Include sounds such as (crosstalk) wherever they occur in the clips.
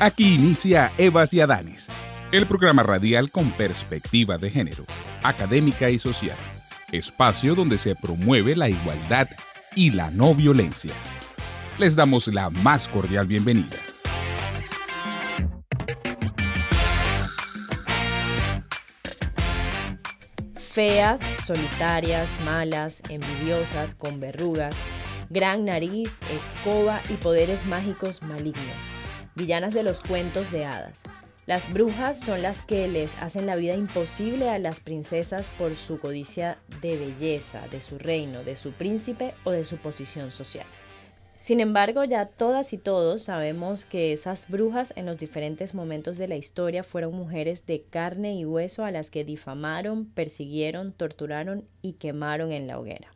Aquí inicia Evas y Adanes, el programa radial con perspectiva de género, académica y social, espacio donde se promueve la igualdad y la no violencia. Les damos la más cordial bienvenida. Feas, solitarias, malas, envidiosas, con verrugas, gran nariz, escoba y poderes mágicos malignos villanas de los cuentos de hadas. Las brujas son las que les hacen la vida imposible a las princesas por su codicia de belleza, de su reino, de su príncipe o de su posición social. Sin embargo, ya todas y todos sabemos que esas brujas en los diferentes momentos de la historia fueron mujeres de carne y hueso a las que difamaron, persiguieron, torturaron y quemaron en la hoguera.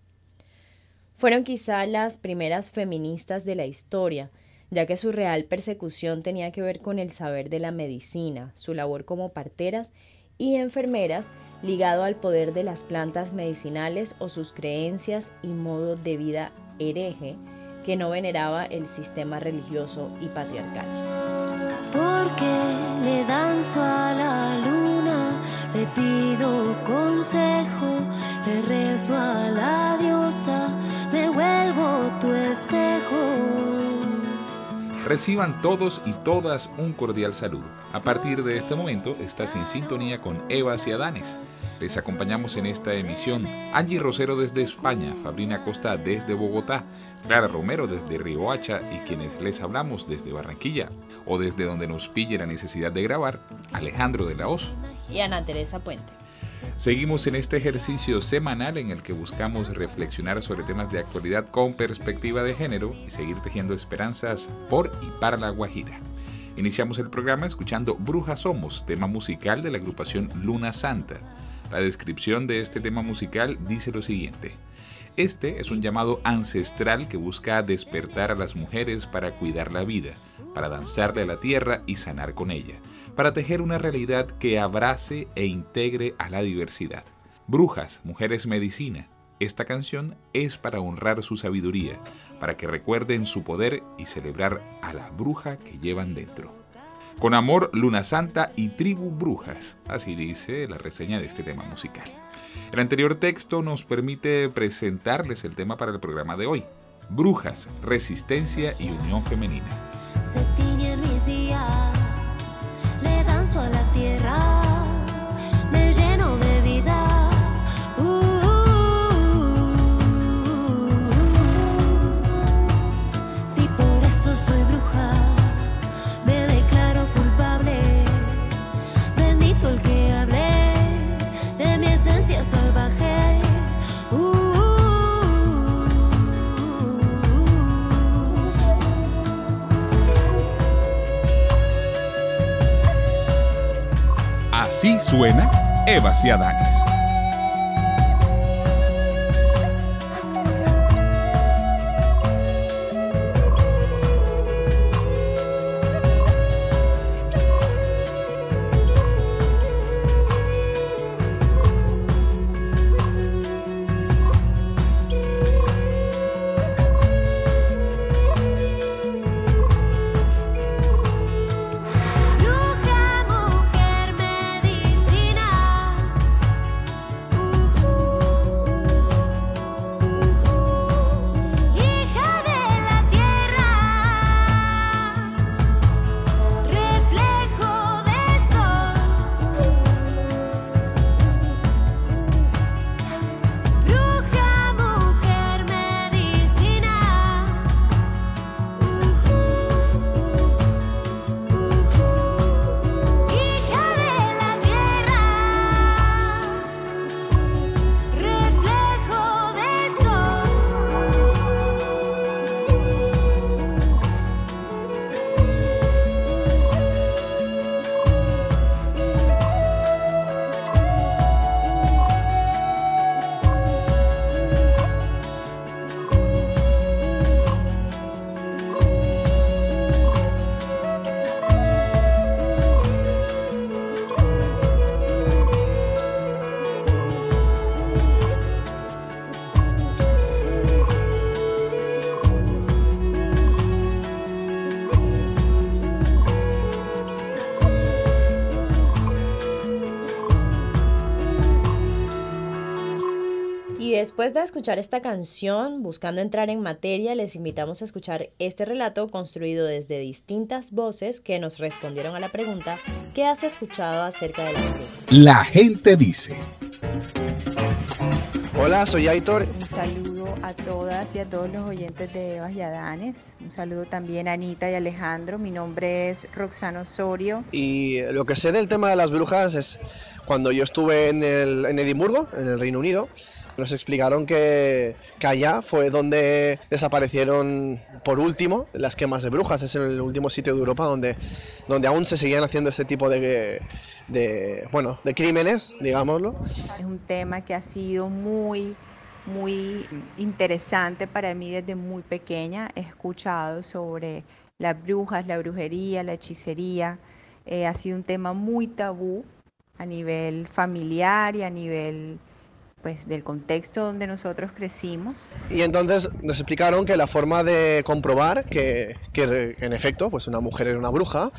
Fueron quizá las primeras feministas de la historia, ya que su real persecución tenía que ver con el saber de la medicina, su labor como parteras y enfermeras ligado al poder de las plantas medicinales o sus creencias y modo de vida hereje que no veneraba el sistema religioso y patriarcal. Porque le danzo a la luna, le pido consejo, le rezo a la diosa, Reciban todos y todas un cordial saludo. A partir de este momento estás en sintonía con Evas y Adanes. Les acompañamos en esta emisión Angie Rosero desde España, Fabrina Costa desde Bogotá, Clara Romero desde Riohacha y quienes les hablamos desde Barranquilla o desde donde nos pille la necesidad de grabar, Alejandro de la Hoz y Ana Teresa Puente. Seguimos en este ejercicio semanal en el que buscamos reflexionar sobre temas de actualidad con perspectiva de género y seguir tejiendo esperanzas por y para la Guajira. Iniciamos el programa escuchando Brujas Somos, tema musical de la agrupación Luna Santa. La descripción de este tema musical dice lo siguiente. Este es un llamado ancestral que busca despertar a las mujeres para cuidar la vida, para danzarle a la tierra y sanar con ella para tejer una realidad que abrace e integre a la diversidad. Brujas, Mujeres Medicina. Esta canción es para honrar su sabiduría, para que recuerden su poder y celebrar a la bruja que llevan dentro. Con amor, Luna Santa y Tribu Brujas, así dice la reseña de este tema musical. El anterior texto nos permite presentarles el tema para el programa de hoy. Brujas, Resistencia y Unión Femenina. A la tierra, Así suena Eva y Después de escuchar esta canción, buscando entrar en materia, les invitamos a escuchar este relato construido desde distintas voces que nos respondieron a la pregunta ¿qué has escuchado acerca de las brujas? La gente dice. Hola, soy Aitor. Un saludo a todas y a todos los oyentes de Evas y Adanes. Un saludo también a Anita y Alejandro. Mi nombre es Roxana Osorio. Y lo que sé del tema de las brujas es cuando yo estuve en, el, en Edimburgo, en el Reino Unido, nos explicaron que, que, allá fue donde desaparecieron por último las quemas de brujas. Es el último sitio de Europa donde, donde aún se seguían haciendo este tipo de, de, bueno, de crímenes, digámoslo. Es un tema que ha sido muy, muy interesante para mí desde muy pequeña. He escuchado sobre las brujas, la brujería, la hechicería. Eh, ha sido un tema muy tabú a nivel familiar y a nivel pues del contexto donde nosotros crecimos. Y entonces nos explicaron que la forma de comprobar que, que, en efecto pues una mujer era una bruja,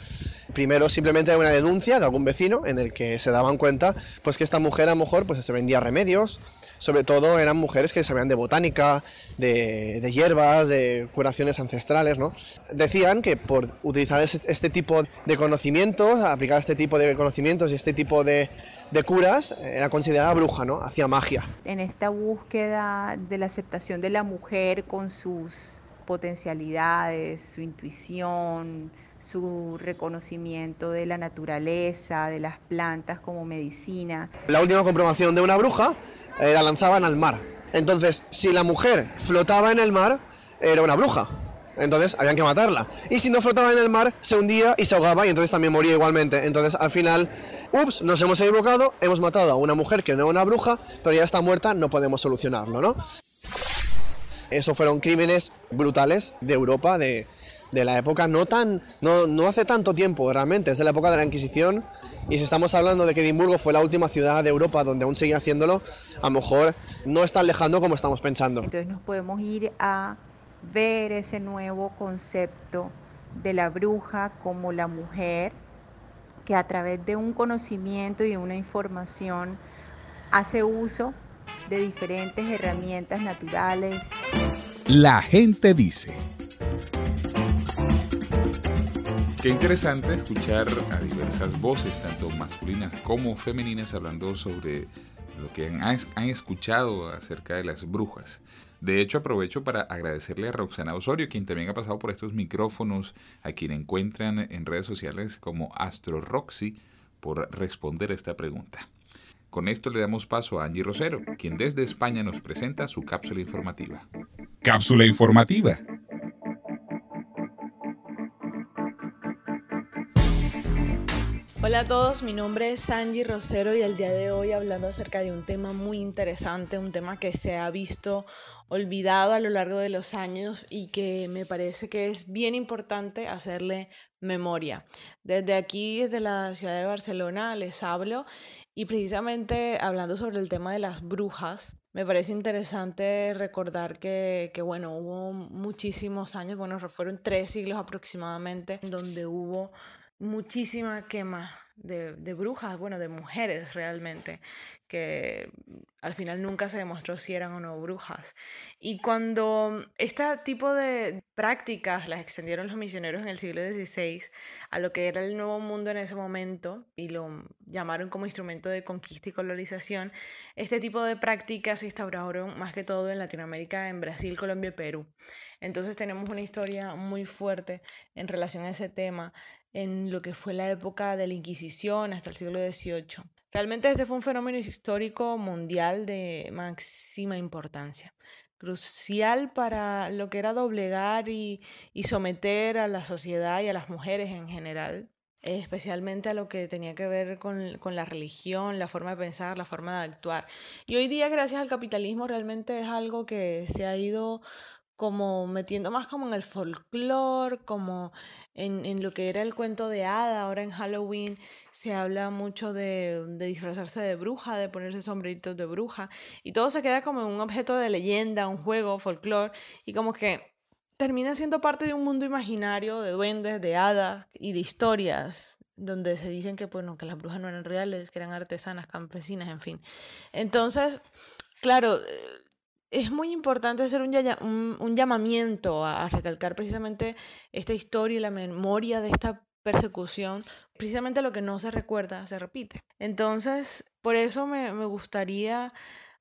primero simplemente una denuncia de algún vecino en el que se daban cuenta pues que esta mujer a lo mejor pues se vendía remedios, sobre todo eran mujeres que sabían de botánica, de, de hierbas, de curaciones ancestrales, ¿no? Decían que por utilizar este, tipo de conocimientos, aplicar este tipo de conocimientos y este tipo de, de curas, era considerada bruja, ¿no? Hacía magia. En esta búsqueda de la aceptación de la mujer con sus potencialidades, su intuición, su reconocimiento de la naturaleza, de las plantas como medicina. La última comprobación de una bruja eh, la lanzaban al mar. Entonces, si la mujer flotaba en el mar, era una bruja. Entonces habían que matarla. Y si no flotaba en el mar, se hundía y se ahogaba y entonces también moría igualmente. Entonces al final, ups, nos hemos equivocado, hemos matado a una mujer que no era una bruja, pero ya está muerta, no podemos solucionarlo, ¿no? Eso fueron crímenes brutales de Europa, de, de la época no tan no, no hace tanto tiempo realmente, es de la época de la Inquisición y si estamos hablando de que Edimburgo fue la última ciudad de Europa donde aún sigue haciéndolo, a lo mejor no es tan lejano como estamos pensando. Entonces nos podemos ir a ver ese nuevo concepto de la bruja como la mujer que a través de un conocimiento y una información hace uso de diferentes herramientas naturales. La gente dice. Qué interesante escuchar a diversas voces, tanto masculinas como femeninas, hablando sobre lo que han, han, escuchado acerca de las brujas. De hecho, aprovecho para agradecerle a Roxana Osorio, quien también ha pasado por estos micrófonos, a quien encuentran en redes sociales como Astro Roxy, por responder esta pregunta. Con esto le damos paso a Angie Rosero, quien desde España nos presenta su cápsula informativa. Cápsula informativa. Hola a todos, mi nombre es Sanji Rosero y el día de hoy hablando acerca de un tema muy interesante, un tema que se ha visto olvidado a lo largo de los años y que me parece que es bien importante hacerle memoria. Desde aquí, desde la ciudad de Barcelona, les hablo y precisamente hablando sobre el tema de las brujas, me parece interesante recordar que, que, bueno, hubo muchísimos años, bueno, fueron tres siglos aproximadamente, donde hubo muchísima quema de, brujas, bueno, de mujeres realmente, que al final nunca se demostró si eran o no brujas. Y cuando este tipo de prácticas las extendieron los misioneros en el siglo XVI a lo que era el nuevo mundo en ese momento y lo llamaron como instrumento de conquista y colonización, este tipo de prácticas se instauraron más que todo en Latinoamérica, en Brasil, Colombia y Perú. Entonces tenemos una historia muy fuerte en relación a ese tema en lo que fue la época de la Inquisición hasta el siglo XVIII. Realmente este fue un fenómeno histórico mundial de máxima importancia, crucial para lo que era doblegar y, someter a la sociedad y a las mujeres en general, especialmente a lo que tenía que ver con, la religión, la forma de pensar, la forma de actuar. Y hoy día, gracias al capitalismo, realmente es algo que se ha ido como metiendo más como en el folclore, como en, en, lo que era el cuento de hada. Ahora en Halloween se habla mucho de, de, disfrazarse de bruja, de ponerse sombreritos de bruja, y todo se queda como un objeto de leyenda, un juego, folclore, y como que termina siendo parte de un mundo imaginario de duendes, de hadas y de historias donde se dicen que, bueno, que las brujas no eran reales, que eran artesanas, campesinas, en fin. Entonces, claro, es muy importante hacer un, un, llamamiento a, recalcar precisamente esta historia y la memoria de esta persecución, precisamente lo que no se recuerda se repite. Entonces, por eso me, me gustaría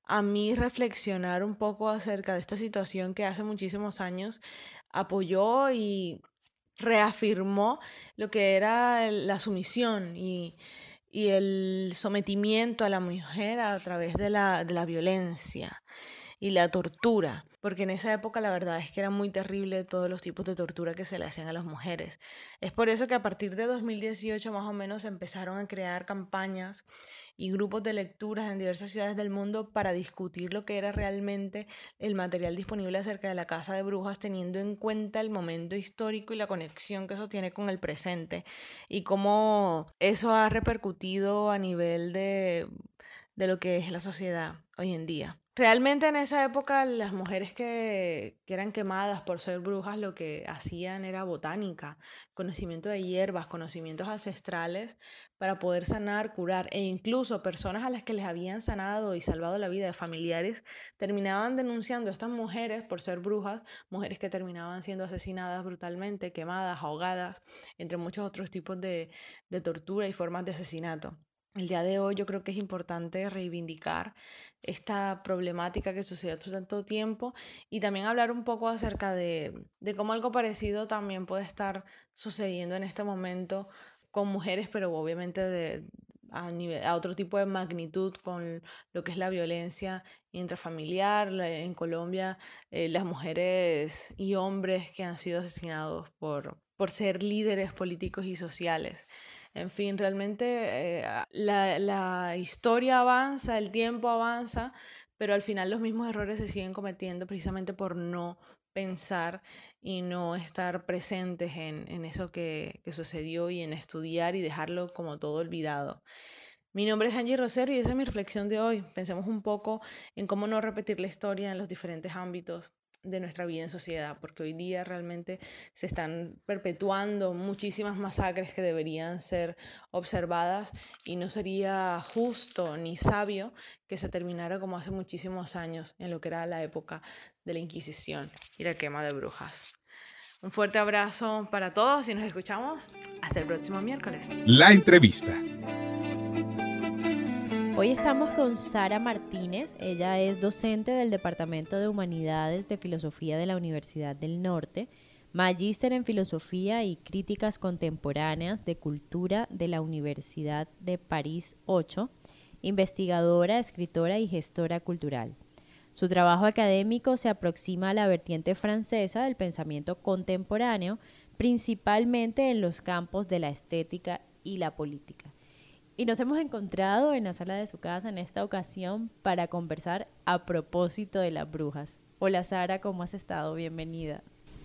a mí reflexionar un poco acerca de esta situación que hace muchísimos años apoyó y reafirmó lo que era la sumisión y, y el sometimiento a la mujer a través de la, de la violencia y la tortura, porque en esa época la verdad es que era muy terrible todos los tipos de tortura que se le hacían a las mujeres. Es por eso que a partir de 2018 más o menos empezaron a crear campañas y grupos de lecturas en diversas ciudades del mundo para discutir lo que era realmente el material disponible acerca de la casa de brujas, teniendo en cuenta el momento histórico y la conexión que eso tiene con el presente y cómo eso ha repercutido a nivel de, de lo que es la sociedad hoy en día. Realmente en esa época las mujeres que, eran quemadas por ser brujas lo que hacían era botánica, conocimiento de hierbas, conocimientos ancestrales para poder sanar, curar e incluso personas a las que les habían sanado y salvado la vida de familiares terminaban denunciando a estas mujeres por ser brujas, mujeres que terminaban siendo asesinadas brutalmente, quemadas, ahogadas, entre muchos otros tipos de tortura y formas de asesinato. El día de hoy yo creo que es importante reivindicar esta problemática que sucedió hace tanto tiempo y también hablar un poco acerca de, de, cómo algo parecido también puede estar sucediendo en este momento con mujeres, pero obviamente de, a, nivel, a otro tipo de magnitud con lo que es la violencia intrafamiliar. En Colombia, eh, las mujeres y hombres que han sido asesinados por, por ser líderes políticos y sociales. En fin, realmente eh, la, historia avanza, el tiempo avanza, pero al final los mismos errores se siguen cometiendo precisamente por no pensar y no estar presentes en, en eso que, que, sucedió y en estudiar y dejarlo como todo olvidado. Mi nombre es Angie Rosero y esa es mi reflexión de hoy. Pensemos un poco en cómo no repetir la historia en los diferentes ámbitos de nuestra vida en sociedad, porque hoy día realmente se están perpetuando muchísimas masacres que deberían ser observadas y no sería justo ni sabio que se terminara como hace muchísimos años en lo que era la época de la Inquisición y la quema de brujas. Un fuerte abrazo para todos y nos escuchamos hasta el próximo miércoles. La entrevista. Hoy estamos con Sara Martínez, ella es docente del Departamento de Humanidades de Filosofía de la Universidad del Norte, magíster en Filosofía y Críticas Contemporáneas de Cultura de la Universidad de París 8, investigadora, escritora y gestora cultural. Su trabajo académico se aproxima a la vertiente francesa del pensamiento contemporáneo, principalmente en los campos de la estética y la política. Y nos hemos encontrado en la sala de su casa en esta ocasión para conversar a propósito de las brujas. Hola Sara, ¿cómo has estado? Bienvenida.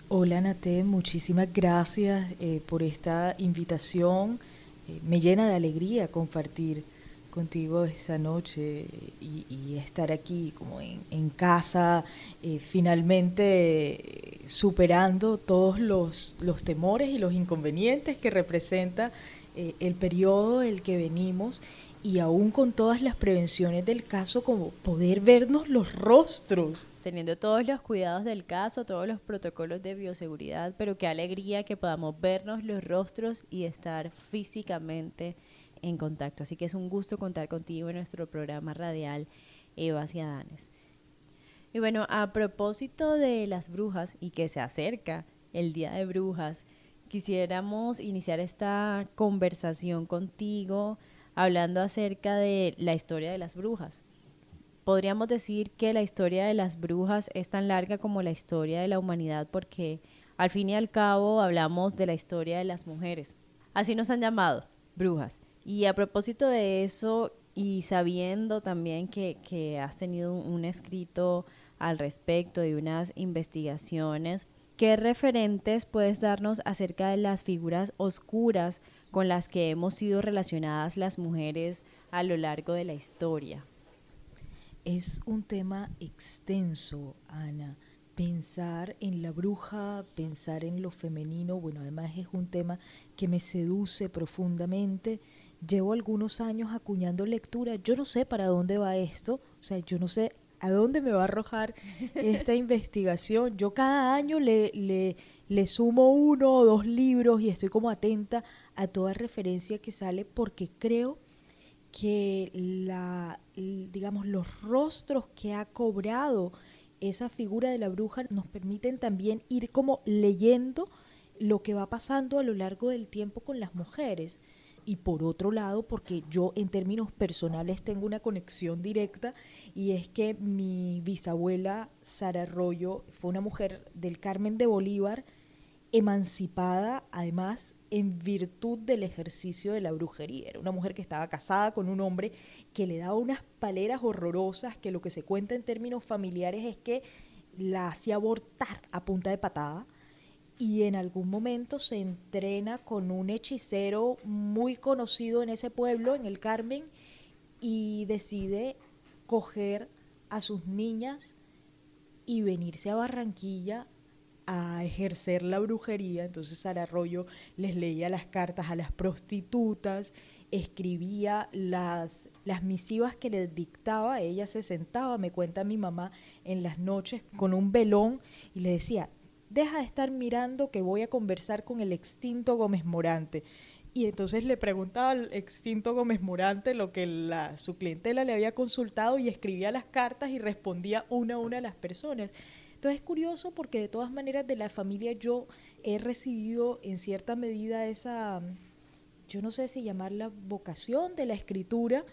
Hola Nate, muchísimas gracias eh, por esta invitación. Eh, me llena de alegría compartir contigo esta noche y, estar aquí como en, casa, eh, finalmente superando todos los temores y los inconvenientes que representa eh, el periodo del que venimos y aún con todas las prevenciones del caso, como poder vernos los rostros. Teniendo todos los cuidados del caso, todos los protocolos de bioseguridad, pero qué alegría que podamos vernos los rostros y estar físicamente en contacto. Así que es un gusto contar contigo en nuestro programa radial Evas y Adanes. Y bueno, a propósito de las brujas y que se acerca el Día de Brujas, quisiéramos iniciar esta conversación contigo hablando acerca de la historia de las brujas. Podríamos decir que la historia de las brujas es tan larga como la historia de la humanidad porque al fin y al cabo hablamos de la historia de las mujeres. Así nos han llamado, brujas. Y a propósito de eso y sabiendo también que, que has tenido un escrito al respecto de unas investigaciones, ¿Qué referentes puedes darnos acerca de las figuras oscuras con las que hemos sido relacionadas las mujeres a lo largo de la historia? Es un tema extenso, Ana. Pensar en la bruja, pensar en lo femenino, bueno, además es un tema que me seduce profundamente. Llevo algunos años acuñando lectura. Yo no sé para dónde va esto, o sea, yo no sé ¿a dónde me va a arrojar esta (laughs) investigación? Yo cada año le, le, le sumo uno o dos libros y estoy como atenta a toda referencia que sale porque creo que la, digamos, los rostros que ha cobrado esa figura de la bruja nos permiten también ir como leyendo lo que va pasando a lo largo del tiempo con las mujeres. Y por otro lado, porque yo en términos personales tengo una conexión directa, y es que mi bisabuela Sara Arroyo fue una mujer del Carmen de Bolívar, emancipada además en virtud del ejercicio de la brujería. Era una mujer que estaba casada con un hombre que le daba unas paleras horrorosas, que lo que se cuenta en términos familiares es que la hacía abortar a punta de patada y en algún momento se entrena con un hechicero muy conocido en ese pueblo, en el Carmen, y decide coger a sus niñas y venirse a Barranquilla a ejercer la brujería. Entonces Sara Arroyo les leía las cartas a las prostitutas, escribía las, las misivas que les dictaba, ella se sentaba, me cuenta mi mamá, en las noches con un velón y le decía, deja de estar mirando que voy a conversar con el extinto Gómez Morante. Y entonces le preguntaba al extinto Gómez Morante lo que la, su clientela le había consultado y escribía las cartas y respondía una a una a las personas. Entonces es curioso porque de todas maneras de la familia yo he recibido en cierta medida esa, yo no sé si llamarla vocación de la escritura,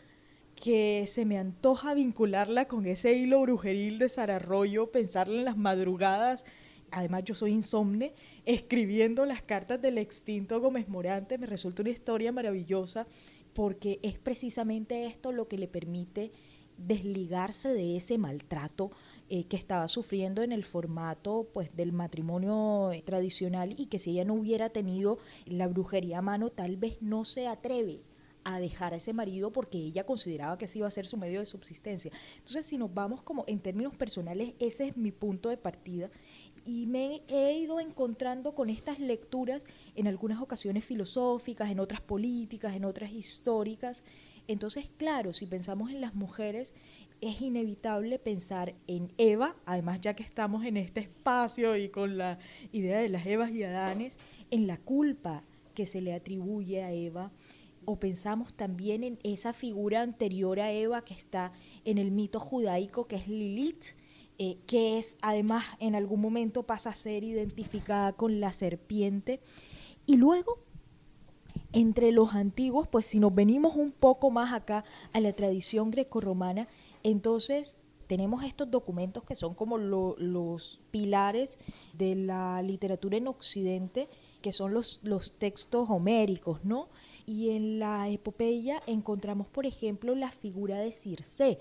que se me antoja vincularla con ese hilo brujeril de Sararroyo, pensarla en las madrugadas. Además yo soy insomne, escribiendo las cartas del extinto Gómez Morante, me resulta una historia maravillosa porque es precisamente esto lo que le permite desligarse de ese maltrato eh, que estaba sufriendo en el formato pues del matrimonio eh, tradicional y que si ella no hubiera tenido la brujería a mano tal vez no se atreve a dejar a ese marido porque ella consideraba que ese iba a ser su medio de subsistencia. Entonces, si nos vamos como en términos personales, ese es mi punto de partida y me he ido encontrando con estas lecturas en algunas ocasiones filosóficas, en otras políticas, en otras históricas. Entonces, claro, si pensamos en las mujeres, es inevitable pensar en Eva, además ya que estamos en este espacio y con la idea de las Evas y Adanes, en la culpa que se le atribuye a Eva, o pensamos también en esa figura anterior a Eva que está en el mito judaico, que es Lilith, eh, que es además en algún momento pasa a ser identificada con la serpiente. Y luego, entre los antiguos, pues si nos venimos un poco más acá a la tradición grecorromana, entonces, tenemos estos documentos que son como los pilares de la literatura en Occidente, que son los, los textos homéricos, ¿no? Y en la epopeya encontramos, por ejemplo, la figura de Circe.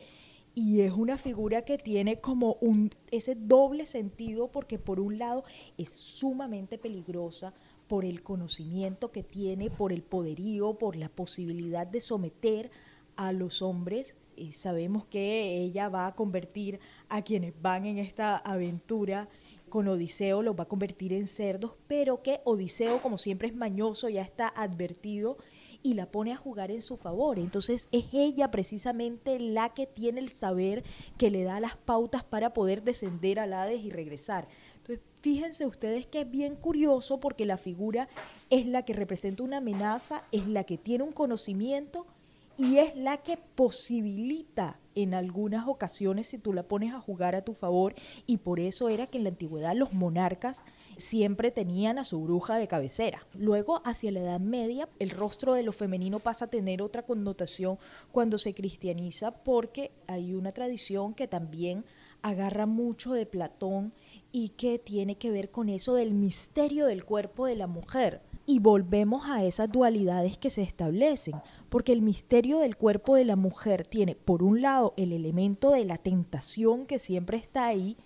Y es una figura que tiene como un, ese doble sentido porque por un lado es sumamente peligrosa por el conocimiento que tiene, por el poderío, por la posibilidad de someter a los hombres. Y sabemos que ella va a convertir a quienes van en esta aventura con Odiseo, los va a convertir en cerdos, pero que Odiseo, como siempre es mañoso, ya está advertido y la pone a jugar en su favor. Entonces es ella precisamente la que tiene el saber que le da las pautas para poder descender al Hades y regresar. Entonces fíjense ustedes que es bien curioso porque la figura es la que representa una amenaza, es la que tiene un conocimiento, y es la que posibilita en algunas ocasiones si tú la pones a jugar a tu favor y por eso era que en la antigüedad los monarcas siempre tenían a su bruja de cabecera. Luego, hacia la Edad Media, el rostro de lo femenino pasa a tener otra connotación cuando se cristianiza porque hay una tradición que también agarra mucho de Platón y que tiene que ver con eso del misterio del cuerpo de la mujer. Y volvemos a esas dualidades que se establecen porque el misterio del cuerpo de la mujer tiene, por un lado, el elemento de la tentación que siempre está ahí,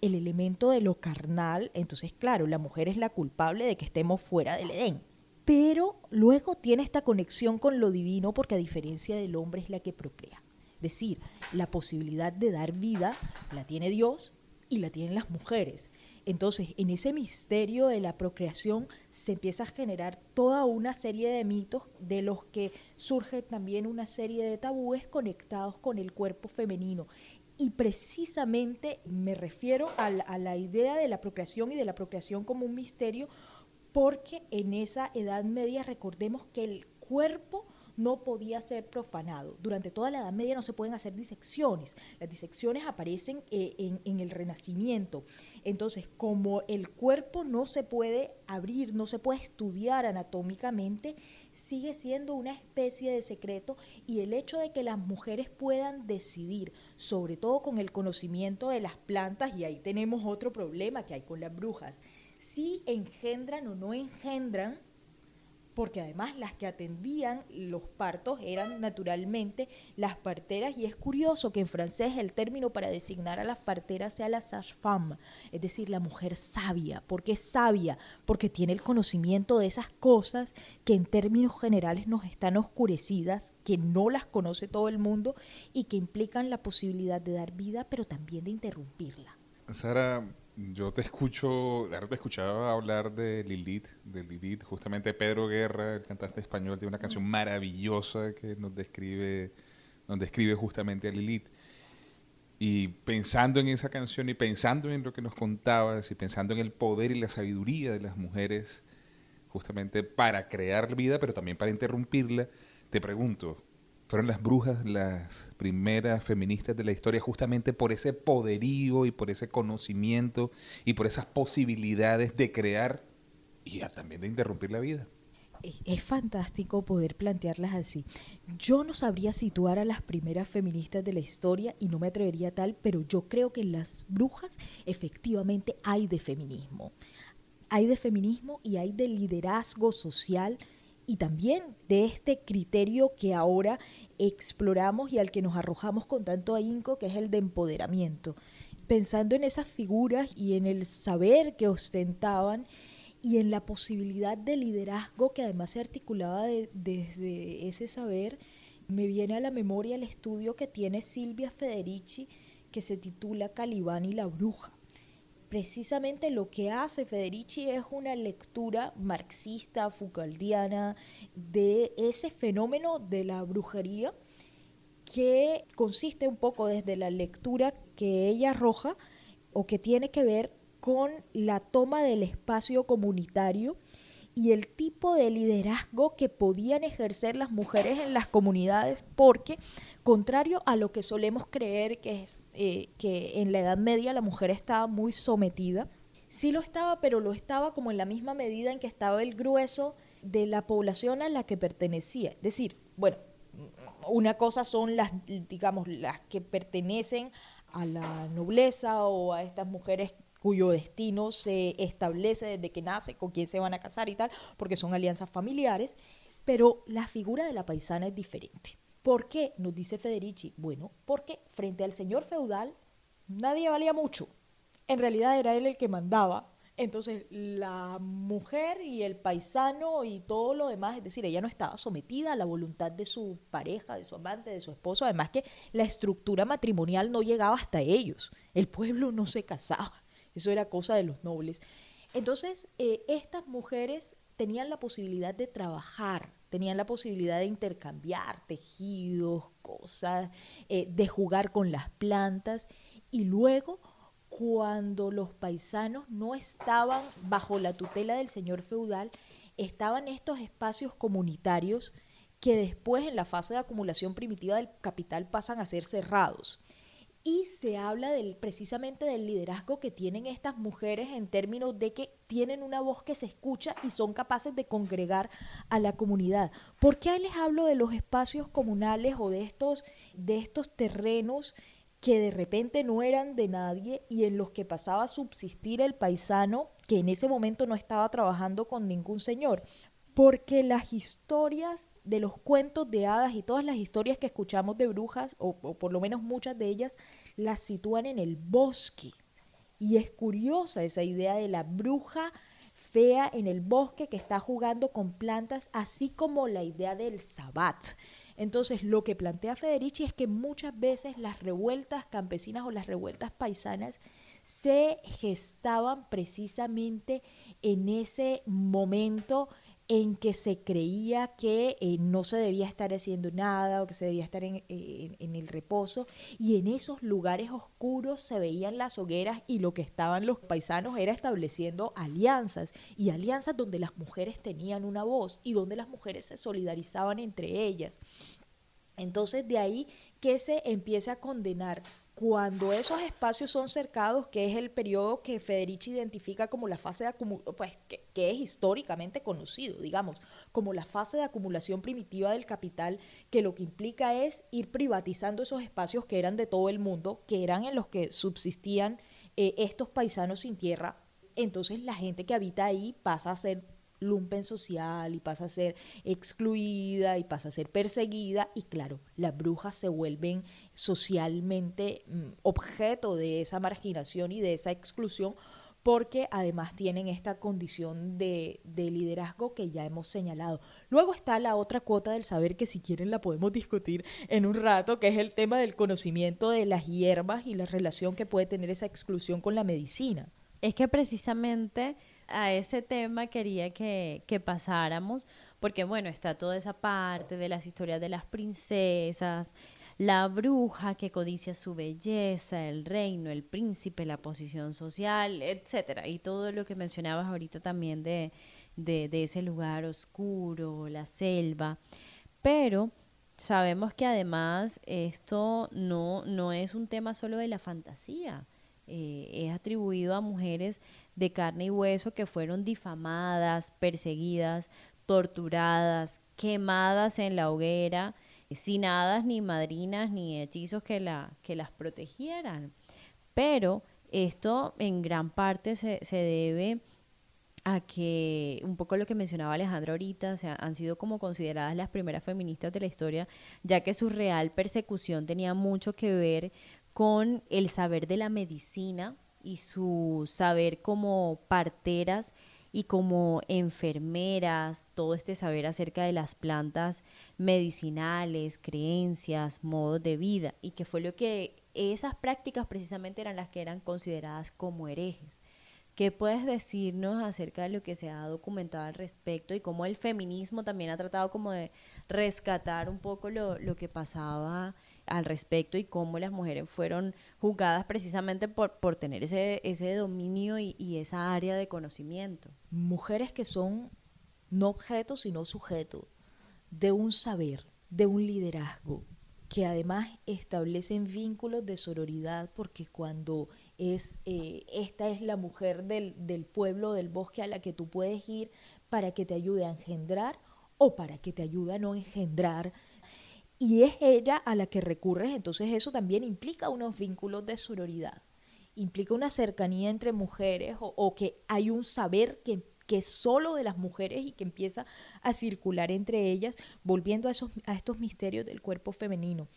el elemento de lo carnal, entonces claro, la mujer es la culpable de que estemos fuera del Edén. Pero luego tiene esta conexión con lo divino porque a diferencia del hombre es la que procrea. Es decir, la posibilidad de dar vida la tiene Dios y la tienen las mujeres. Entonces, en ese misterio de la procreación se empieza a generar toda una serie de mitos de los que surge también una serie de tabúes conectados con el cuerpo femenino. Y precisamente me refiero a la, idea de la procreación y de la procreación como un misterio, porque en esa Edad Media recordemos que el cuerpo no podía ser profanado. Durante toda la Edad Media no se pueden hacer disecciones. Las disecciones aparecen eh, en, en, el Renacimiento. Entonces, como el cuerpo no se puede abrir, no se puede estudiar anatómicamente, sigue siendo una especie de secreto y el hecho de que las mujeres puedan decidir, sobre todo con el conocimiento de las plantas, y ahí tenemos otro problema que hay con las brujas, si engendran o no engendran, porque además las que atendían los partos eran naturalmente las parteras y es curioso que en francés el término para designar a las parteras sea la sage-femme, es decir, la mujer sabia. ¿Por qué sabia? Porque tiene el conocimiento de esas cosas que en términos generales nos están oscurecidas, que no las conoce todo el mundo y que implican la posibilidad de dar vida, pero también de interrumpirla. Sara, yo te escucho, ahora te escuchaba hablar de Lilith, de Lilith, justamente Pedro Guerra, el cantante español, tiene una canción maravillosa que nos describe, nos describe justamente a Lilith. Y pensando en esa canción y pensando en lo que nos contabas y pensando en el poder y la sabiduría de las mujeres, justamente para crear vida, pero también para interrumpirla, te pregunto, fueron las brujas las primeras feministas de la historia justamente por ese poderío y por ese conocimiento y por esas posibilidades de crear y también de interrumpir la vida. Es fantástico poder plantearlas así. Yo no sabría situar a las primeras feministas de la historia y no me atrevería a tal, pero yo creo que en las brujas efectivamente hay de feminismo. Hay de feminismo y hay de liderazgo social y también de este criterio que ahora exploramos y al que nos arrojamos con tanto ahínco, que es el de empoderamiento. Pensando en esas figuras y en el saber que ostentaban y en la posibilidad de liderazgo que además se articulaba de, desde ese saber, me viene a la memoria el estudio que tiene Silvia Federici que se titula Calibán y la bruja precisamente lo que hace Federici es una lectura marxista, Foucauldiana, de ese fenómeno de la brujería que consiste un poco desde la lectura que ella arroja o que tiene que ver con la toma del espacio comunitario y el tipo de liderazgo que podían ejercer las mujeres en las comunidades, porque contrario a lo que solemos creer que es eh, que en la Edad Media la mujer estaba muy sometida, sí lo estaba, pero lo estaba como en la misma medida en que estaba el grueso de la población a la que pertenecía. Es decir, bueno, una cosa son las, digamos, las que pertenecen a la nobleza o a estas mujeres cuyo destino se establece desde que nace, con quién se van a casar y tal, porque son alianzas familiares, pero la figura de la paisana es diferente. ¿Por qué? Nos dice Federici. Bueno, porque frente al señor feudal nadie valía mucho. En realidad era él el que mandaba. Entonces la mujer y el paisano y todo lo demás, es decir, ella no estaba sometida a la voluntad de su pareja, de su amante, de su esposo. Además que la estructura matrimonial no llegaba hasta ellos. El pueblo no se casaba. Eso era cosa de los nobles. Entonces, eh, estas mujeres tenían la posibilidad de trabajar, tenían la posibilidad de intercambiar tejidos, cosas, eh, de jugar con las plantas. Y luego cuando los paisanos no estaban bajo la tutela del señor feudal, estaban estos espacios comunitarios que después en la fase de acumulación primitiva del capital pasan a ser cerrados y se habla del, precisamente del liderazgo que tienen estas mujeres en términos de que tienen una voz que se escucha y son capaces de congregar a la comunidad. ¿Por qué les hablo de los espacios comunales o de estos, de estos terrenos que de repente no eran de nadie y en los que pasaba a subsistir el paisano que en ese momento no estaba trabajando con ningún señor? Porque las historias de los cuentos de hadas y todas las historias que escuchamos de brujas, o, por lo menos muchas de ellas, las sitúan en el bosque. Y es curiosa esa idea de la bruja fea en el bosque que está jugando con plantas, así como la idea del sabbat. Entonces, lo que plantea Federici es que muchas veces las revueltas campesinas o las revueltas paisanas se gestaban precisamente en ese momento en que se creía que eh, no se debía estar haciendo nada o que se debía estar en, el reposo y en esos lugares oscuros se veían las hogueras y lo que estaban los paisanos era estableciendo alianzas y alianzas donde las mujeres tenían una voz y donde las mujeres se solidarizaban entre ellas. Entonces de ahí que se empiece a condenar cuando esos espacios son cercados, que es el periodo que Federici identifica como la fase de acumulación, pues que, es históricamente conocido, digamos, como la fase de acumulación primitiva del capital, que lo que implica es ir privatizando esos espacios que eran de todo el mundo, que eran en los que subsistían eh, estos paisanos sin tierra. Entonces la gente que habita ahí pasa a ser lumpen social y pasa a ser excluida y pasa a ser perseguida y claro, las brujas se vuelven socialmente mm, objeto de esa marginación y de esa exclusión porque además tienen esta condición de, de, liderazgo que ya hemos señalado. Luego está la otra cuota del saber que si quieren la podemos discutir en un rato, que es el tema del conocimiento de las hierbas y la relación que puede tener esa exclusión con la medicina. Es que precisamente a ese tema quería que, que, pasáramos, porque bueno, está toda esa parte de las historias de las princesas, la bruja que codicia su belleza, el reino, el príncipe, la posición social, etcétera, y todo lo que mencionabas ahorita también de, de, ese lugar oscuro, la selva, pero sabemos que además esto no, no es un tema solo de la fantasía, eh, es atribuido a mujeres de carne y hueso que fueron difamadas, perseguidas, torturadas, quemadas en la hoguera, sin hadas ni madrinas ni hechizos que, la, que las protegieran. Pero esto en gran parte se, se debe a que un poco lo que mencionaba Alejandro ahorita, o han sido como consideradas las primeras feministas de la historia, ya que su real persecución tenía mucho que ver con el saber de la medicina y su saber como parteras y como enfermeras, todo este saber acerca de las plantas medicinales, creencias, modos de vida, y que fue lo que esas prácticas precisamente eran las que eran consideradas como herejes. ¿Qué puedes decirnos acerca de lo que se ha documentado al respecto y cómo el feminismo también ha tratado como de rescatar un poco lo, lo que pasaba al respecto y cómo las mujeres fueron juzgadas precisamente por, por tener ese, ese dominio y, y esa área de conocimiento. Mujeres que son no objetos, sino sujetos de un saber, de un liderazgo, que además establecen vínculos de sororidad, porque cuando es eh, esta es la mujer del, del pueblo, del bosque a la que tú puedes ir para que te ayude a engendrar o para que te ayude a no engendrar y es ella a la que recurres, entonces eso también implica unos vínculos de sororidad, implica una cercanía entre mujeres o, que hay un saber que, que es solo de las mujeres y que empieza a circular entre ellas, volviendo a, esos, a estos misterios del cuerpo femenino.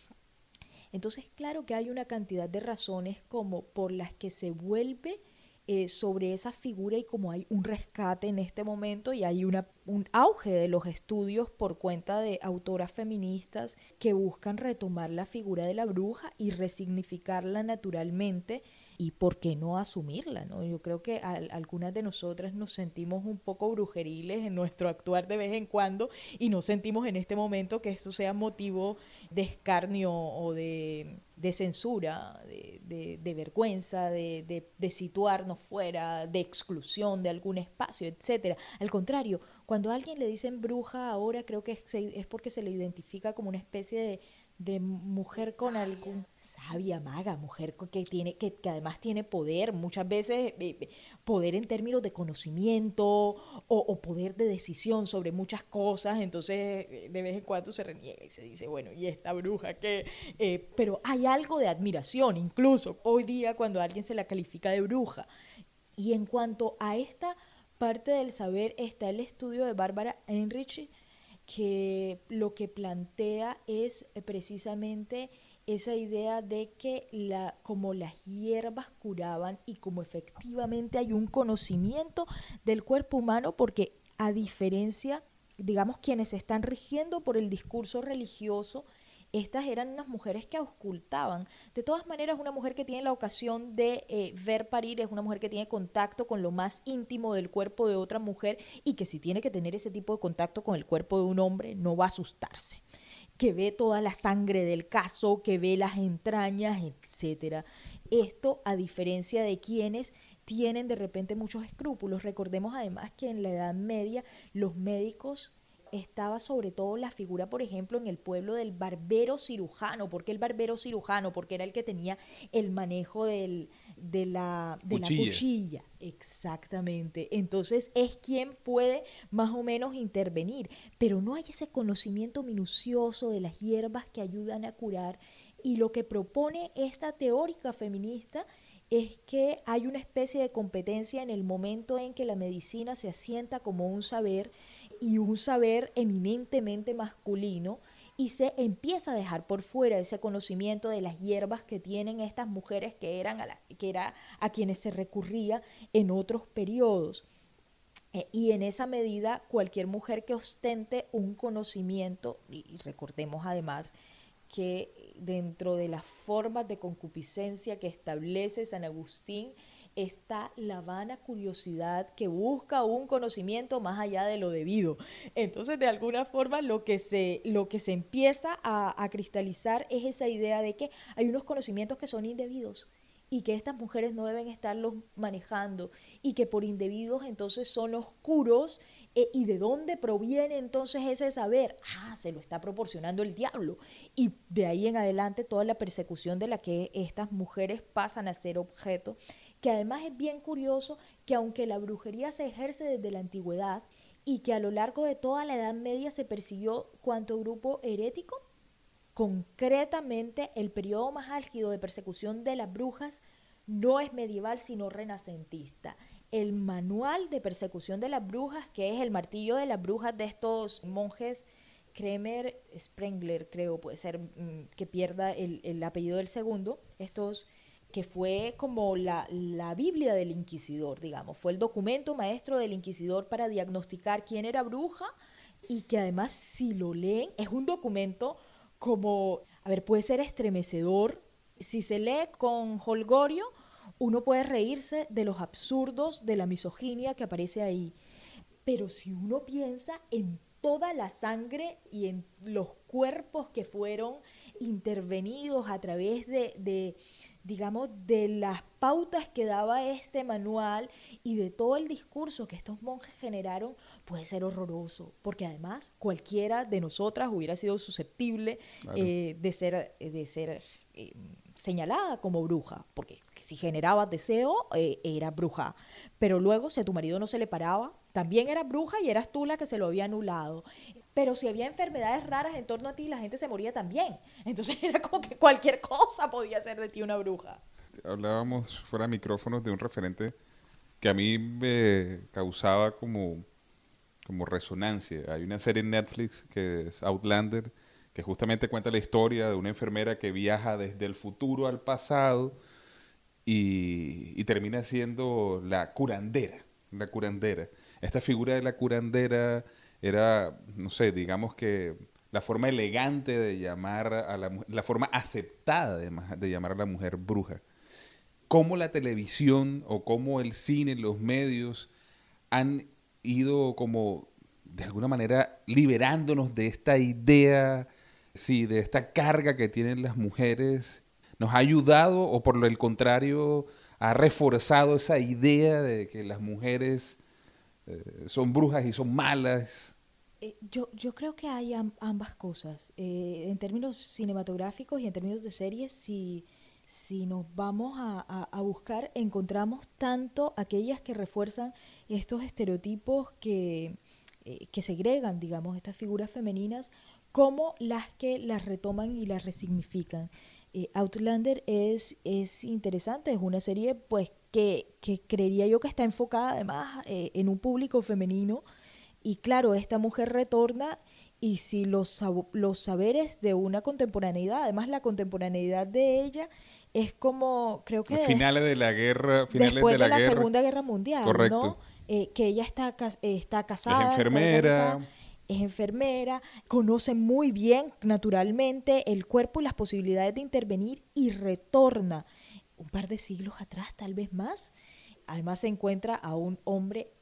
Entonces, claro que hay una cantidad de razones como por las que se vuelve eh, sobre esa figura y como hay un rescate en este momento y hay una, un auge de los estudios por cuenta de autoras feministas que buscan retomar la figura de la bruja y resignificarla naturalmente y por qué no asumirla, ¿no? Yo creo que algunas de nosotras nos sentimos un poco brujeriles en nuestro actuar de vez en cuando y no sentimos en este momento que eso sea motivo de escarnio o de, censura, de, vergüenza, de, situarnos fuera, de exclusión de algún espacio, etcétera. Al contrario, cuando a alguien le dicen bruja ahora creo que es porque se le identifica como una especie de de mujer con algún sabia maga mujer que tiene que, que además tiene poder muchas veces eh, eh, poder en términos de conocimiento o, poder de decisión sobre muchas cosas entonces eh, de vez en cuando se reniega y se dice bueno y esta bruja que pero hay algo de admiración incluso hoy día cuando alguien se la califica de bruja. Y en cuanto a esta parte del saber está el estudio de Bárbara Enrich que lo que plantea es eh, precisamente esa idea de que la, como las hierbas curaban y como efectivamente hay un conocimiento del cuerpo humano, porque a diferencia, digamos, quienes están rigiendo por el discurso religioso, estas eran unas mujeres que auscultaban. De todas maneras, una mujer que tiene la ocasión de eh, ver parir es una mujer que tiene contacto con lo más íntimo del cuerpo de otra mujer y que si tiene que tener ese tipo de contacto con el cuerpo de un hombre, no va a asustarse que ve toda la sangre del caso, que ve las entrañas, etcétera. Esto a diferencia de quienes tienen de repente muchos escrúpulos. Recordemos además que en la Edad Media los médicos estaba sobre todo la figura, por ejemplo, en el pueblo del barbero cirujano. ¿Por qué el barbero cirujano? Porque era el que tenía el manejo del, de, la, de Cuchilla. la cuchilla. Exactamente. Entonces es quien puede más o menos intervenir, pero no hay ese conocimiento minucioso de las hierbas que ayudan a curar. Y lo que propone esta teórica feminista es que hay una especie de competencia en el momento en que la medicina se asienta como un saber y un saber eminentemente masculino y se empieza a dejar por fuera ese conocimiento de las hierbas que tienen estas mujeres que eran a, que era a quienes se recurría en otros periodos. Eh, y en esa medida, cualquier mujer que ostente un conocimiento, y recordemos además que dentro de las formas de concupiscencia que establece San Agustín está la vana curiosidad que busca un conocimiento más allá de lo debido. Entonces, de alguna forma, lo que se, lo que se empieza a, a cristalizar es esa idea de que hay unos conocimientos que son indebidos y que estas mujeres no deben estarlos manejando y que por indebidos entonces son oscuros eh, y de dónde proviene entonces ese saber ah se lo está proporcionando el diablo y de ahí en adelante toda la persecución de la que estas mujeres pasan a ser objeto que además es bien curioso que aunque la brujería se ejerce desde la antigüedad y que a lo largo de toda la Edad Media se persiguió cuanto grupo herético Concretamente, el periodo más álgido de persecución de las brujas no es medieval, sino renacentista. El manual de persecución de las brujas, que es el martillo de las brujas de estos monjes Kremer Sprengler, creo, puede ser mm, que pierda el, el apellido del segundo, estos que fue como la, la Biblia del inquisidor, digamos, fue el documento maestro del inquisidor para diagnosticar quién era bruja y que además si lo leen es un documento como, a ver, puede ser estremecedor. Si se lee con holgorio, uno puede reírse de los absurdos de la misoginia que aparece ahí. Pero si uno piensa en toda la sangre y en los cuerpos que fueron intervenidos a través de, de, digamos, de las pautas que daba este manual y de todo el discurso que estos monjes generaron, puede ser horroroso, porque además cualquiera de nosotras hubiera sido susceptible Claro. eh, de ser, de ser eh, señalada como bruja, porque si generabas deseo, eh, era bruja. Pero luego, si a tu marido no se le paraba, también eras bruja y eras tú la que se lo había anulado. Pero si había enfermedades raras en torno a ti, la gente se moría también. Entonces (laughs) era como que cualquier cosa podía ser de ti una bruja. Hablábamos fuera de micrófonos de un referente que a mí me causaba como, como resonancia. Hay una serie en Netflix que es Outlander, que justamente cuenta la historia de una enfermera que viaja desde el futuro al pasado y, y termina siendo la curandera, la curandera. Esta figura de la curandera era, no sé, digamos que la forma elegante de llamar a la mujer, la forma aceptada de, de llamar a la mujer bruja. Cómo la televisión o cómo el cine, los medios han ido como de alguna manera liberándonos de esta idea, sí, de esta carga que tienen las mujeres, nos ha ayudado o por el contrario ha reforzado esa idea de que las mujeres eh, son brujas y son malas. Eh, yo, yo creo que hay am- ambas cosas. Eh, en términos cinematográficos y en términos de series, si, si nos vamos a, a- a buscar, encontramos tanto aquellas que refuerzan estos estereotipos que, eh, que segregan, digamos, estas figuras femeninas, como las que las retoman y las resignifican. Eh, Outlander es, es interesante, es una serie pues que, que creería yo que está enfocada además eh, en un público femenino y claro, esta mujer retorna y si los, los saberes de una contemporaneidad, además la contemporaneidad de ella es como, creo que Finales de la guerra, finales después de la, guerra. Segunda Guerra Mundial, Correcto. ¿no? Eh, que ella está, está casada, está enfermera. organizada, es enfermera, conoce muy bien naturalmente el cuerpo y las posibilidades de intervenir y retorna un par de siglos atrás, tal vez más. Además se encuentra a un hombre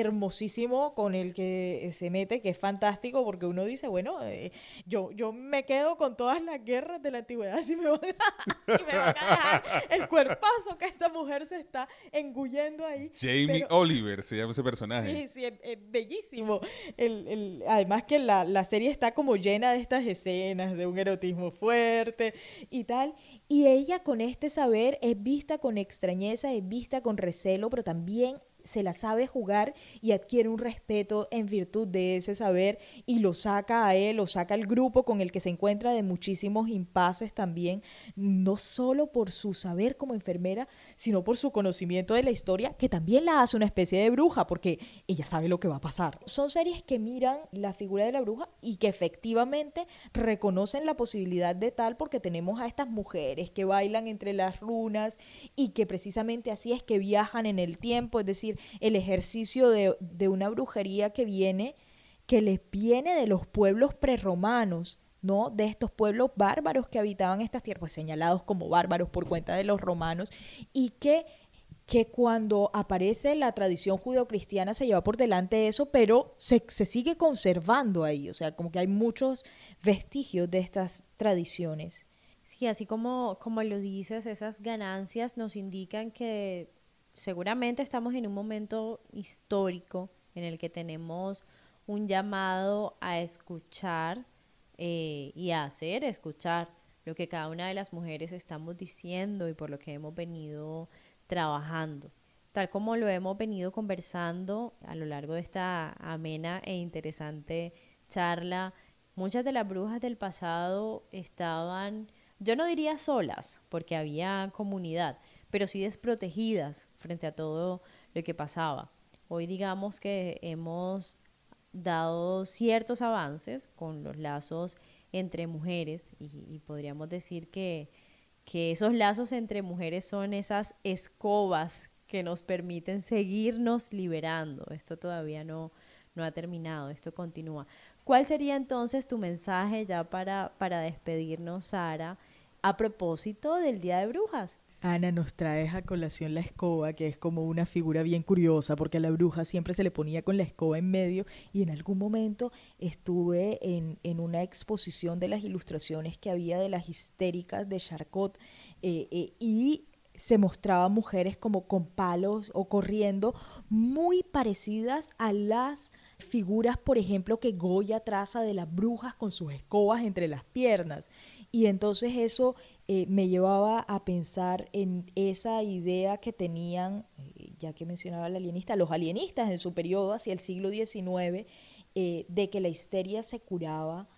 hermosísimo con el que se mete, que es fantástico, porque uno dice, bueno, eh, yo, yo me quedo con todas las guerras de la antigüedad (laughs) si me van a, si me van a dejar el cuerpazo que esta mujer se está engullendo ahí. Jamie Oliver se llama ese personaje. Sí, sí, es, bellísimo. El, el, además que la, la serie está como llena de estas escenas, de un erotismo fuerte y tal. Y ella con este saber es vista con extrañeza, es vista con recelo, pero también se la sabe jugar y adquiere un respeto en virtud de ese saber y lo saca a él, lo saca al grupo con el que se encuentra de muchísimos impases también, no solo por su saber como enfermera, sino por su conocimiento de la historia, que también la hace una especie de bruja, porque ella sabe lo que va a pasar. Son series que miran la figura de la bruja y que efectivamente reconocen la posibilidad de tal porque tenemos a estas mujeres que bailan entre las runas y que precisamente así es que viajan en el tiempo, es decir, el ejercicio de, una brujería que viene, que les viene de los pueblos prerromanos, ¿no? De estos pueblos bárbaros que habitaban estas tierras, pues señalados como bárbaros por cuenta de los romanos, y que, que cuando aparece la tradición judeocristiana se lleva por delante eso, pero se, se sigue conservando ahí, o sea, como que hay muchos vestigios de estas tradiciones. Sí, así como, como lo dices, esas ganancias nos indican que seguramente estamos en un momento histórico en el que tenemos un llamado a escuchar eh, y a hacer escuchar lo que cada una de las mujeres estamos diciendo y por lo que hemos venido trabajando. Tal como lo hemos venido conversando a lo largo de esta amena e interesante charla, muchas de las brujas del pasado estaban, yo no diría solas, porque había comunidad, pero sí desprotegidas frente a todo lo que pasaba. Hoy digamos que hemos dado ciertos avances con los lazos entre mujeres y, podríamos decir que, que esos lazos entre mujeres son esas escobas que nos permiten seguirnos liberando. Esto todavía no, no ha terminado, esto continúa. ¿Cuál sería entonces tu mensaje ya para, para despedirnos, Sara, a propósito del Día de Brujas? Ana nos trae a colación la escoba, que es como una figura bien curiosa, porque a la bruja siempre se le ponía con la escoba en medio y en algún momento estuve en, en una exposición de las ilustraciones que había de las histéricas de Charcot eh, eh, y se mostraban mujeres como con palos o corriendo, muy parecidas a las figuras, por ejemplo, que Goya traza de las brujas con sus escobas entre las piernas. Y entonces eso eh, me llevaba a pensar en esa idea que tenían, eh, ya que mencionaba el alienista, los alienistas en su periodo hacia el siglo XIX, eh, de que la histeria se curaba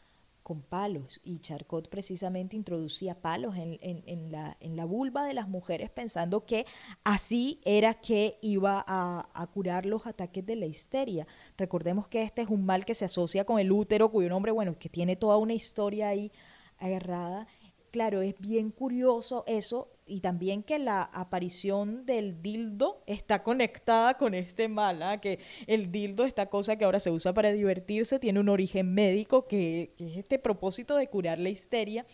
con palos y Charcot precisamente introducía palos en, la, en la vulva de las mujeres pensando que así era que iba a, a, curar los ataques de la histeria. Recordemos que este es un mal que se asocia con el útero, cuyo nombre, bueno, que tiene toda una historia ahí agarrada. Claro, es bien curioso eso y también que la aparición del dildo está conectada con este mal, ¿ah? que el dildo, esta cosa que ahora se usa para divertirse, tiene un origen médico que, que es este propósito de curar la histeria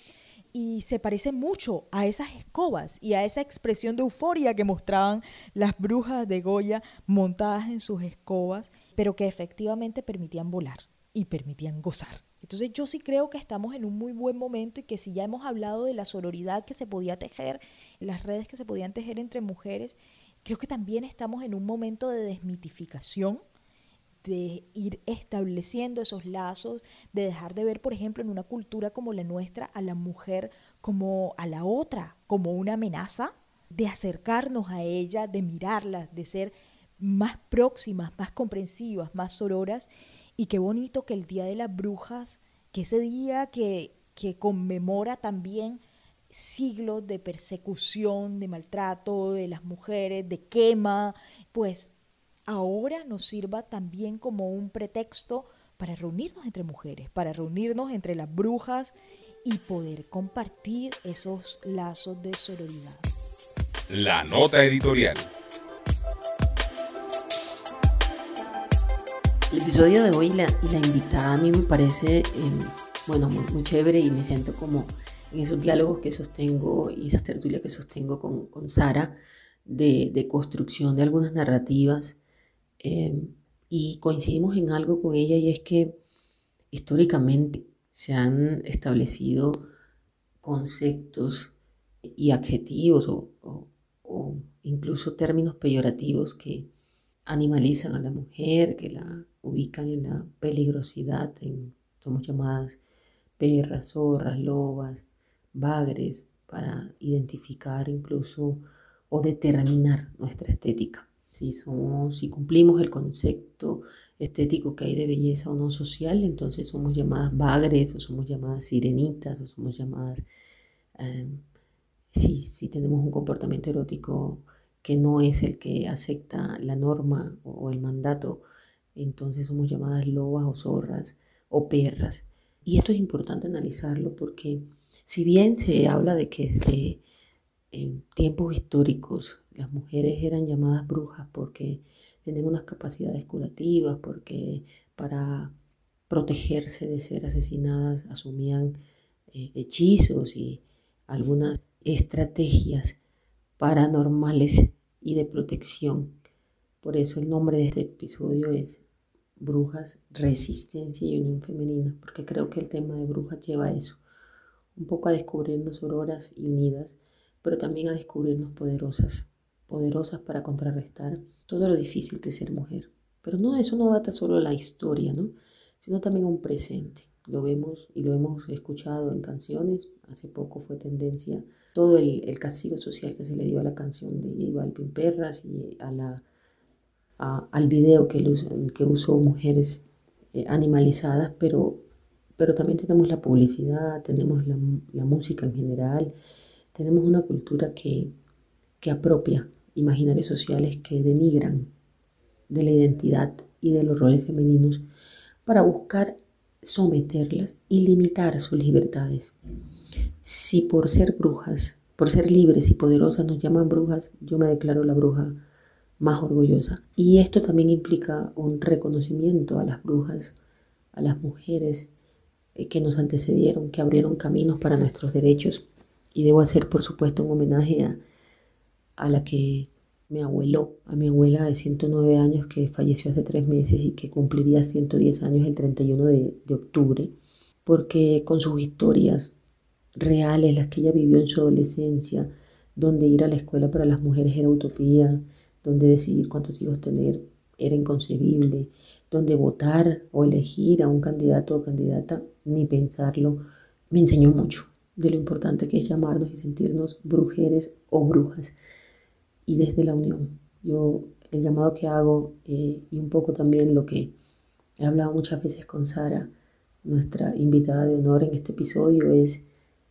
y se parece mucho a esas escobas y a esa expresión de euforia que mostraban las brujas de Goya montadas en sus escobas, pero que efectivamente permitían volar y permitían gozar. Entonces yo sí creo que estamos en un muy buen momento y que si ya hemos hablado de la sororidad que se podía tejer, las redes que se podían tejer entre mujeres, creo que también estamos en un momento de desmitificación, de ir estableciendo esos lazos, de dejar de ver, por ejemplo, en una cultura como la nuestra, a la mujer como a la otra, como una amenaza, de acercarnos a ella, de mirarla, de ser más próximas, más comprensivas, más sororas y qué bonito que el Día de las Brujas, que ese día que, que conmemora también siglos de persecución, de maltrato de las mujeres, de quema, pues ahora nos sirva también como un pretexto para reunirnos entre mujeres, para reunirnos entre las brujas y poder compartir esos lazos de sororidad. La nota editorial. El episodio de hoy la, y la invitada a mí me parece, eh, bueno, muy, chévere y me siento como en esos diálogos que sostengo y esas tertulias que sostengo con, con Sara de, de, construcción de algunas narrativas. Eh, y coincidimos en algo con ella y es que históricamente se han establecido conceptos y adjetivos o, o incluso términos peyorativos que animalizan a la mujer, que la ubican en la peligrosidad, en, somos llamadas perras, zorras, lobas, bagres, para identificar incluso o determinar nuestra estética. Si, somos, si cumplimos el concepto estético que hay de belleza o no social, entonces somos llamadas bagres o somos llamadas sirenitas o somos llamadas, si, si tenemos un comportamiento erótico que no es el que acepta la norma o el mandato, entonces somos llamadas lobas o zorras o perras. Y esto es importante analizarlo porque si bien se habla de que desde tiempos históricos las mujeres eran llamadas brujas porque tenían unas capacidades curativas, porque para protegerse de ser asesinadas asumían eh, hechizos y algunas estrategias paranormales y de protección. Por eso el nombre de este episodio es Brujas, Resistencia y Unión Femenina, porque creo que el tema de brujas lleva a eso, un poco a descubrirnos auroras y unidas, pero también a descubrirnos poderosas, poderosas para contrarrestar todo lo difícil que es ser mujer. Pero no, eso no data solo la historia, ¿no? sino también un presente. Lo vemos y lo hemos escuchado en canciones. Hace poco fue tendencia todo el, castigo social que se le dio a la canción de J Balvin Perras y a la, al video que, que usó mujeres eh, animalizadas, pero, pero también tenemos la publicidad, tenemos la, la música en general, tenemos una cultura que, que apropia imaginarios sociales que denigran de la identidad y de los roles femeninos para buscar someterlas y limitar sus libertades. Si por ser brujas, por ser libres y poderosas nos llaman brujas, yo me declaro la bruja más orgullosa. Y esto también implica un reconocimiento a las brujas, a las mujeres eh, que nos antecedieron, que abrieron caminos para nuestros derechos. Y debo hacer, por supuesto, un homenaje a, a la que me abueló, a mi abuela de 109 años que falleció hace tres meses y que cumpliría 110 años el 31 de, de octubre, porque con sus historias reales, las que ella vivió en su adolescencia, donde ir a la escuela para las mujeres era utopía, donde decidir cuántos hijos tener era inconcebible, donde votar o elegir a un candidato o candidata, ni pensarlo, me enseñó mucho de lo importante que es llamarnos y sentirnos brujeres o brujas y desde la unión. Yo el llamado que hago eh, y un poco también lo que he hablado muchas veces con Sara, nuestra invitada de honor en este episodio, es,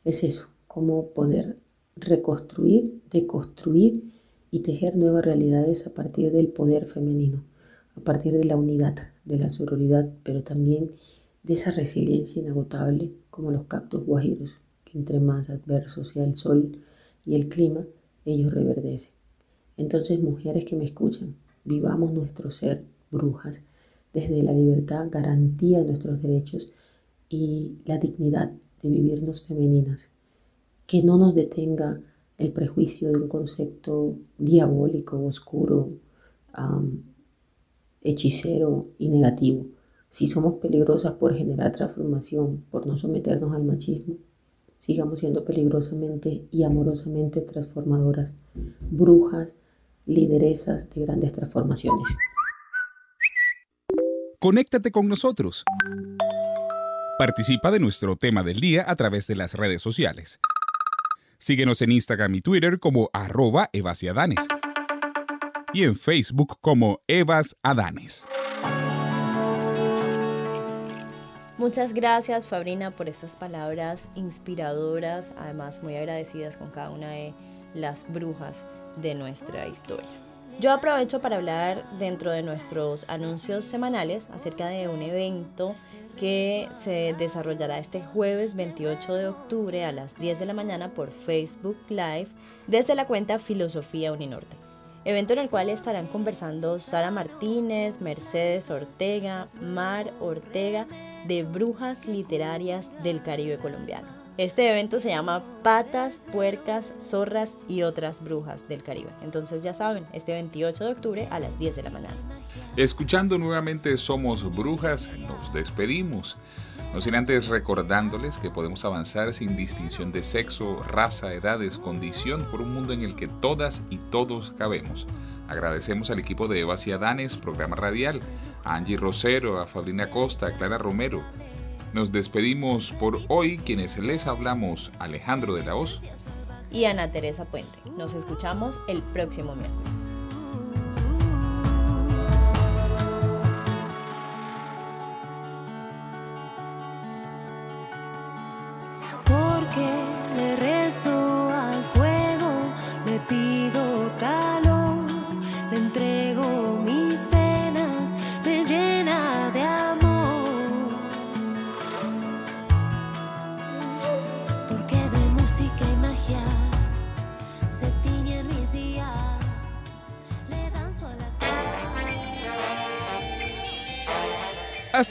es eso, cómo poder reconstruir, deconstruir y tejer nuevas realidades a partir del poder femenino, a partir de la unidad, de la sororidad, pero también de esa resiliencia inagotable como los cactus guajiros, que entre más adverso sea el sol y el clima, ellos reverdecen. Entonces, mujeres que me escuchan, vivamos nuestro ser brujas desde la libertad, garantía de nuestros derechos y la dignidad de vivirnos femeninas. Que no nos detenga el prejuicio de un concepto diabólico, oscuro, hechicero y negativo. Si somos peligrosas por generar transformación, por no someternos al machismo, sigamos siendo peligrosamente y amorosamente transformadoras, brujas, lideresas de grandes transformaciones. Conéctate con nosotros. Participa de nuestro tema del día a través de las redes sociales. Síguenos en Instagram y Twitter como arroba evasiadanes y en Facebook como Evas Adanes. Muchas gracias Fabrina por estas palabras inspiradoras, además muy agradecidas con cada una de las brujas de nuestra historia. Yo aprovecho para hablar dentro de nuestros anuncios semanales acerca de un evento que se desarrollará este jueves 28 de octubre a las 10 de la mañana por Facebook Live desde la cuenta Filosofía Uninorte. evento en el cual estarán conversando Sara Martínez, Mercedes Ortega, Mar Ortega, de Brujas Literarias del Caribe colombiano. Este evento se llama Patas, Puercas, Zorras y otras Brujas del Caribe. Entonces ya saben, este 28 de octubre a las 10 de la mañana. Escuchando nuevamente Somos Brujas, nos despedimos. No sin antes recordándoles que podemos avanzar sin distinción de sexo, raza, edades, condición por un mundo en el que todas y todos cabemos. Agradecemos al equipo de Eva Ciadanes, programa radial, a Angie Rosero, a Fabrina Costa, a Clara Romero. Nos despedimos por hoy quienes les hablamos Alejandro de la Hoz y Ana Teresa Puente. Nos escuchamos el próximo miércoles.